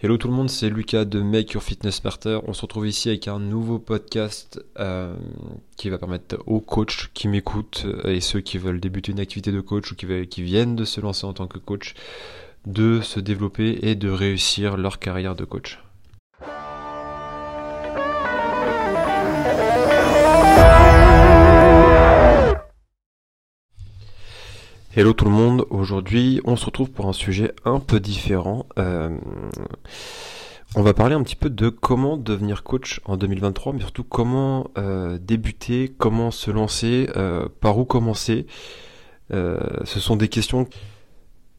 Hello tout le monde, c'est Lucas de Make Your Fitness Smarter. On se retrouve ici avec un nouveau podcast euh, qui va permettre aux coachs qui m'écoutent et ceux qui veulent débuter une activité de coach ou qui, qui viennent de se lancer en tant que coach de se développer et de réussir leur carrière de coach. Hello tout le monde, aujourd'hui on se retrouve pour un sujet un peu différent. Euh, on va parler un petit peu de comment devenir coach en 2023, mais surtout comment euh, débuter, comment se lancer, euh, par où commencer. ce sont des questions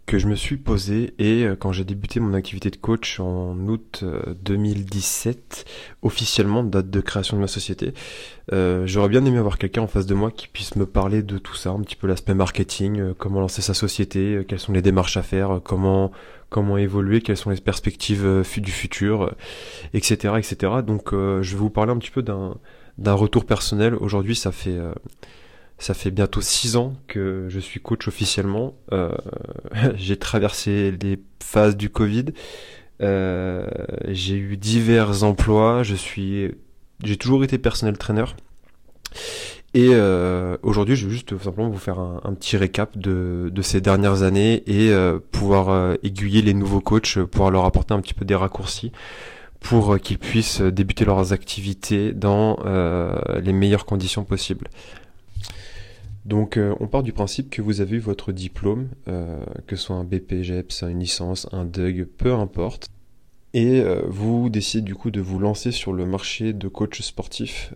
que je me suis posé et euh, quand j'ai débuté mon activité de coach en août 2017, euh, officiellement date de création de ma société, euh, j'aurais bien aimé avoir quelqu'un en face de moi qui puisse me parler de tout ça, un petit peu l'aspect marketing, comment lancer sa société, quelles sont les démarches à faire, comment comment évoluer, quelles sont les perspectives du futur, etc., etc. Donc je vais vous parler un petit peu d'un d'un retour personnel. Aujourd'hui, ça fait ça fait bientôt six ans que je suis coach officiellement. Euh, j'ai traversé les phases du Covid. Euh, j'ai eu divers emplois. Je suis, j'ai toujours été personnel trainer. Et euh, aujourd'hui, je vais juste simplement vous faire un, petit récap de, de, ces dernières années et pouvoir aiguiller les nouveaux coachs, pouvoir leur apporter un petit peu des raccourcis pour qu'ils puissent débuter leurs activités dans les meilleures conditions possibles. Donc euh, on part du principe que vous avez eu votre diplôme, euh, que ce soit un BPGEPS, une licence, un DUG, peu importe. Et euh, vous décidez du coup de vous lancer sur le marché de coach sportif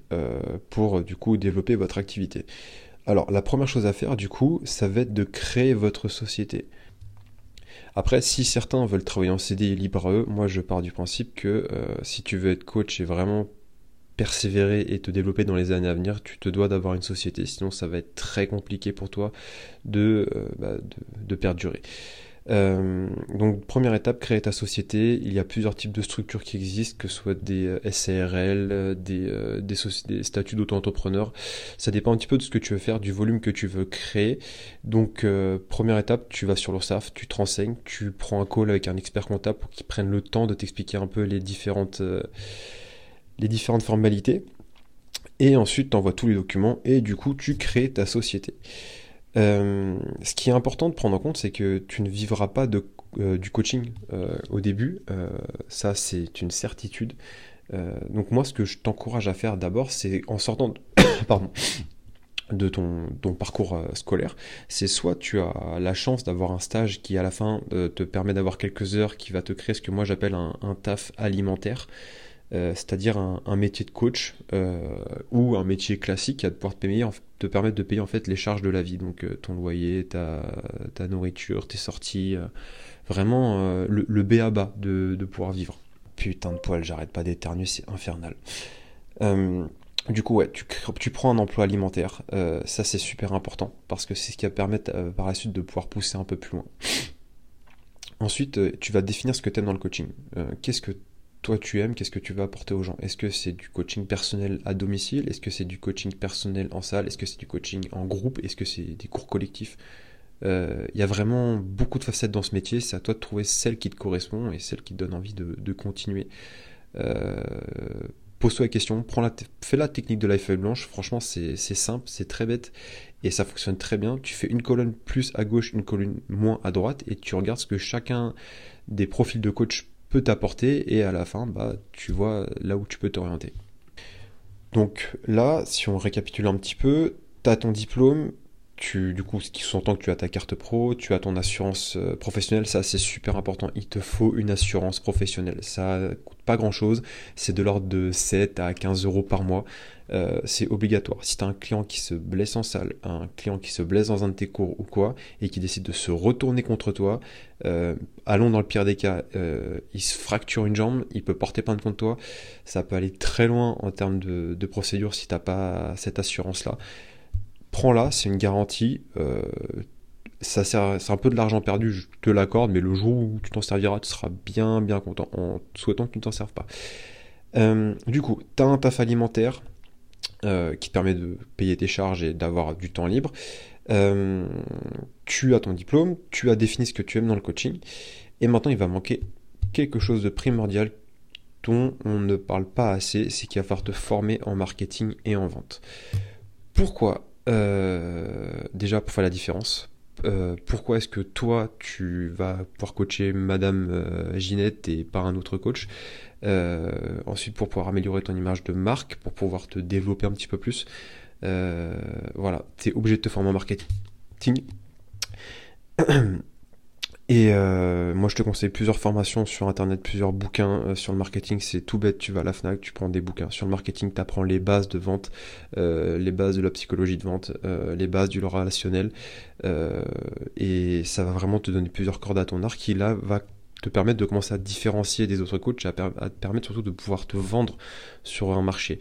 pour du coup développer votre activité. Alors la première chose à faire du coup, ça va être de créer votre société. Après, si certains veulent travailler en CDI libre à eux, moi je pars du principe que si tu veux être coach et vraiment persévérer et te développer dans les années à venir, tu te dois d'avoir une société, sinon ça va être très compliqué pour toi de, euh, bah, de, perdurer. Euh, donc première étape, créer ta société. Il y a plusieurs types de structures qui existent, que ce soit des euh, SARL, des, des, statuts d'auto-entrepreneur. Ça dépend un petit peu de ce que tu veux faire, du volume que tu veux créer. Donc première étape, tu vas sur l'URSSAF, tu te renseignes, tu prends un call avec un expert comptable pour qu'il prenne le temps de t'expliquer un peu les différentes les différentes formalités. Et ensuite, tu envoies tous les documents et du coup, tu crées ta société. Euh, ce qui est important de prendre en compte, c'est que tu ne vivras pas euh, du coaching euh, au début. ça, c'est une certitude. donc moi, ce que je t'encourage à faire d'abord, c'est en sortant de, ton, parcours scolaire, c'est soit tu as la chance d'avoir un stage qui à la fin te permet d'avoir quelques heures, qui va te créer ce que moi j'appelle un taf alimentaire. Euh, c'est-à-dire un, métier de coach euh, ou un métier classique qui va pouvoir te, payer, permettre de payer en fait les charges de la vie, donc euh, ton loyer, ta, nourriture, tes sorties, vraiment le, B à de, pouvoir vivre. Putain de poil, j'arrête pas d'éternuer, c'est infernal. du coup, tu, prends un emploi alimentaire, ça c'est super important parce que c'est ce qui va permettre par la suite de pouvoir pousser un peu plus loin. Ensuite, tu vas définir ce que tu aimes dans le coaching. Qu'est-ce que toi tu aimes, qu'est-ce que tu vas apporter aux gens? Est-ce que c'est du coaching personnel à domicile? Est-ce que c'est du coaching personnel en salle? Est-ce que c'est du coaching en groupe? Est-ce que c'est des cours collectifs? Euh, Il y a vraiment beaucoup de facettes dans ce métier, c'est à toi de trouver celle qui te correspond et celle qui te donne envie de, continuer. Euh, pose-toi la question, fais la technique de la feuille blanche, franchement c'est simple, c'est très bête et ça fonctionne très bien. Tu fais une colonne plus à gauche, une colonne moins à droite et tu regardes ce que chacun des profils de coach t'apporter et à la fin, bah, tu vois là où tu peux t'orienter. Donc là, si on récapitule un petit peu, tu as ton diplôme, tu, du coup, ce qui sous-entend que tu as ta carte pro, tu as ton assurance euh, professionnelle, ça c'est super important. Il te faut une assurance professionnelle. Ça coûte pas grand chose, c'est de l'ordre de 7 à 15 euros par mois. Euh, c'est obligatoire. Si tu as un client qui se blesse en salle, un client qui se blesse dans un de tes cours ou quoi, et qui décide de se retourner contre toi, euh, allons dans le pire des cas, euh, il se fracture une jambe, il peut porter plainte contre toi, ça peut aller très loin en termes de, de procédure si tu n'as pas cette assurance-là. Prends-la, c'est une garantie. sert, c'est un peu de l'argent perdu, je te l'accorde, mais le jour où tu t'en serviras, tu seras bien bien content en souhaitant que tu ne t'en serves pas. du coup, tu as un taf alimentaire, euh, qui te permet de payer tes charges et d'avoir du temps libre. Euh, tu as ton diplôme, tu as défini ce que tu aimes dans le coaching, et maintenant il va manquer quelque chose de primordial dont on ne parle pas assez, c'est qu'il va falloir te former en marketing et en vente. Pourquoi euh, Déjà pour faire la différence. Euh, pourquoi est-ce que toi tu vas pouvoir coacher Madame euh, Ginette et pas un autre coach? Ensuite pour pouvoir améliorer ton image de marque, pour pouvoir te développer un petit peu plus. voilà, tu es obligé de te former en marketing. Et euh, moi, je te conseille plusieurs formations sur Internet, plusieurs bouquins euh, sur le marketing. C'est tout bête, tu vas à la FNAC, tu prends des bouquins. Sur le marketing, tu apprends les bases de vente, euh, les bases de la psychologie de vente, les bases du relationnel. et ça va vraiment te donner plusieurs cordes à ton arc qui, là, va te permettre de commencer à te différencier des autres coachs, à, à te permettre surtout de pouvoir te vendre sur un marché.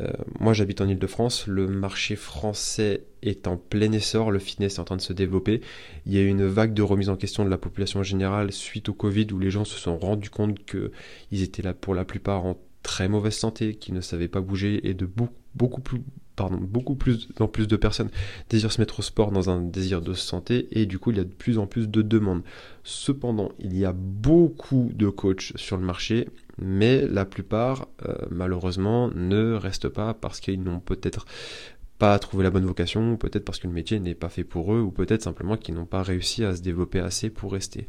Euh, moi, j'habite en Ile-de-France. Le marché français est en plein essor. Le fitness est en train de se développer. Il y a eu une vague de remise en question de la population générale suite au Covid où les gens se sont rendus compte qu'ils étaient là pour la plupart en très mauvaise santé, qu'ils ne savaient pas bouger et de beaucoup, beaucoup plus pardon, beaucoup plus en plus de personnes désirent se mettre au sport dans un désir de santé et du coup il y a de plus en plus de demandes. Cependant, il y a beaucoup de coachs sur le marché, mais la plupart euh, malheureusement ne restent pas parce qu'ils n'ont peut-être pas trouvé la bonne vocation, peut-être parce que le métier n'est pas fait pour eux, ou peut-être simplement qu'ils n'ont pas réussi à se développer assez pour rester.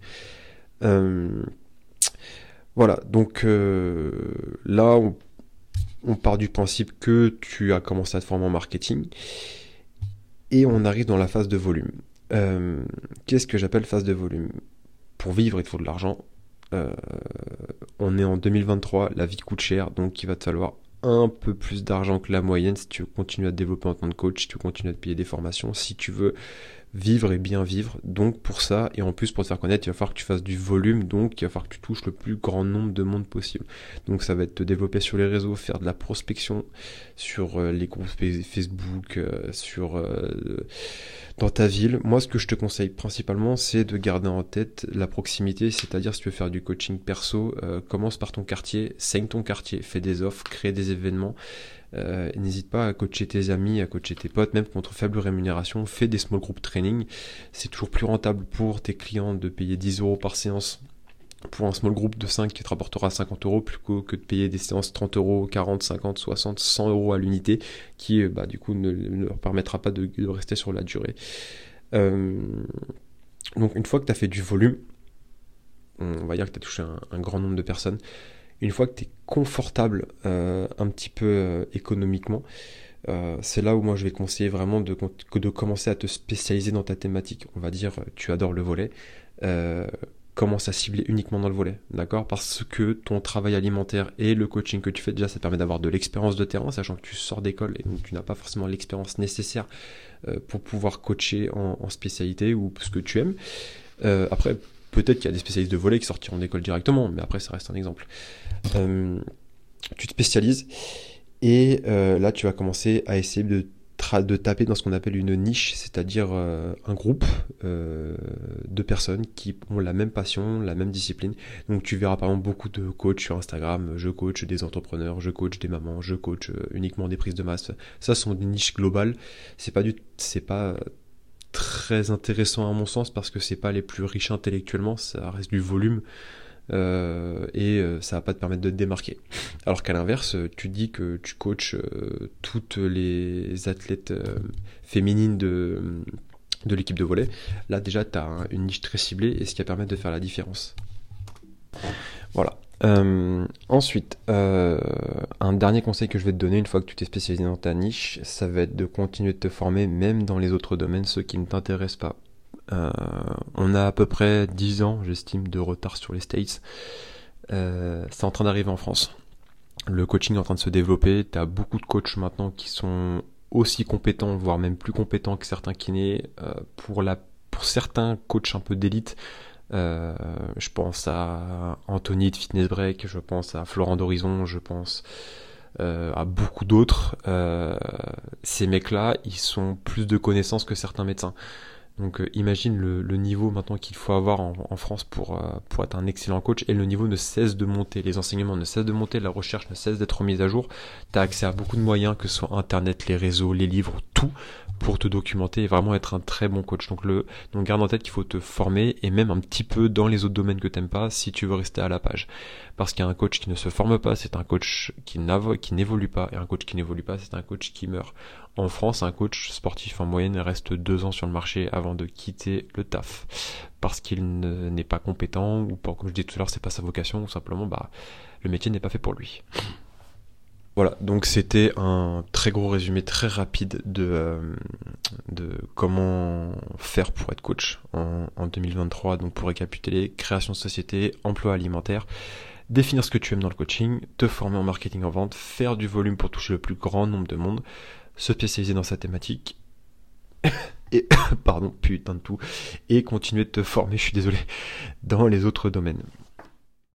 Euh, voilà, donc euh, là on on part du principe que tu as commencé à te former en marketing et on arrive dans la phase de volume. Euh, qu'est-ce que j'appelle phase de volume? Pour vivre, il faut de l'argent. Euh, on est en 2023, la vie coûte cher, donc il va te falloir un peu plus d'argent que la moyenne si tu veux continuer à te développer en tant que coach, si tu veux continuer à te payer des formations, si tu veux vivre et bien vivre. Donc pour ça, et en plus pour te faire connaître, il va falloir que tu fasses du volume, donc il va falloir que tu touches le plus grand nombre de monde possible. Donc ça va être te développer sur les réseaux, faire de la prospection sur euh, les groupes Facebook, euh, sur euh, dans ta ville. Moi ce que je te conseille principalement c'est de garder en tête la proximité, c'est-à-dire si tu veux faire du coaching perso, commence par ton quartier, saigne ton quartier, fais des offres, crée des événements. Euh, n'hésite pas à coacher tes amis, à coacher tes potes, même contre faible rémunération. Fais des small group training. C'est toujours plus rentable pour tes clients de payer 10 euros par séance pour un small group de 5 qui te rapportera 50 euros plutôt que de payer des séances 30 euros, 40, 50, 60, 100 euros à l'unité qui euh, bah, du coup ne, leur permettra pas de, rester sur la durée. Euh, donc une fois que tu as fait du volume, on va dire que tu as touché un, grand nombre de personnes, une fois que tu es confortable euh, un petit peu euh, économiquement, euh, c'est là où moi je vais conseiller vraiment de, de commencer à te spécialiser dans ta thématique. On va dire, tu adores le volet, commence à cibler uniquement dans le volet, d'accord? Parce que ton travail alimentaire et le coaching que tu fais, déjà, ça te permet d'avoir de l'expérience de terrain, sachant que tu sors d'école et donc tu n'as pas forcément l'expérience nécessaire pour pouvoir coacher en, en, spécialité ou ce que tu aimes. après, Peut-être qu'il y a des spécialistes de volet qui sortiront d'école directement, mais après ça reste un exemple. Euh, tu te spécialises et euh, là tu vas commencer à essayer de, taper dans ce qu'on appelle une niche, c'est-à-dire euh, un groupe de personnes qui ont la même passion, la même discipline. Donc tu verras par exemple beaucoup de coachs sur Instagram, je coach des entrepreneurs, je coach des mamans, je coach uniquement des prises de masse. Ça sont des niches globales. C'est pas du, c'est pas très intéressant à mon sens parce que c'est pas les plus riches intellectuellement, ça reste du volume euh, et euh, ça va pas te permettre de te démarquer. Alors qu'à l'inverse, tu dis que tu coaches euh, toutes les athlètes féminines de, de l'équipe de volet, là déjà tu as une niche très ciblée et ce qui va permettre de faire la différence. Voilà. Euh, ensuite, euh, un dernier conseil que je vais te donner une fois que tu t'es spécialisé dans ta niche, ça va être de continuer de te former même dans les autres domaines, ceux qui ne t'intéressent pas. Euh, on a à peu près 10 ans, j'estime, de retard sur les States. c'est en train d'arriver en France. Le coaching est en train de se développer. Tu as beaucoup de coachs maintenant qui sont aussi compétents, voire même plus compétents que certains kinés. pour, la, pour certains coachs un peu d'élite, euh, je pense à Anthony de Fitness Break, je pense à Florent d'Horizon, je pense euh, à beaucoup d'autres. Euh, ces mecs-là, ils sont plus de connaissances que certains médecins. Donc euh, imagine le, niveau maintenant qu'il faut avoir en, France pour, euh, pour être un excellent coach et le niveau ne cesse de monter, les enseignements ne cessent de monter, la recherche ne cesse d'être mise à jour, tu as accès à beaucoup de moyens que ce soit internet, les réseaux, les livres, tout pour te documenter et vraiment être un très bon coach. Donc, le, garde en tête qu'il faut te former et même un petit peu dans les autres domaines que t'aimes pas si tu veux rester à la page. Parce qu'un coach qui ne se forme pas, c'est un coach qui n'évolue pas et un coach qui n'évolue pas, c'est un coach qui meurt. En France, un coach sportif en moyenne reste deux ans sur le marché avant de quitter le taf. Parce qu'il n'est pas compétent ou comme je disais tout à l'heure, c'est pas sa vocation ou simplement bah, le métier n'est pas fait pour lui. Voilà, donc c'était un très gros résumé très rapide de, euh, de comment faire pour être coach en, en 2023. Donc pour récapituler, création de société, emploi alimentaire, définir ce que tu aimes dans le coaching, te former en marketing en vente, faire du volume pour toucher le plus grand nombre de monde, se spécialiser dans sa thématique, et, pardon, putain de tout, et continuer de te former, je suis désolé, dans les autres domaines.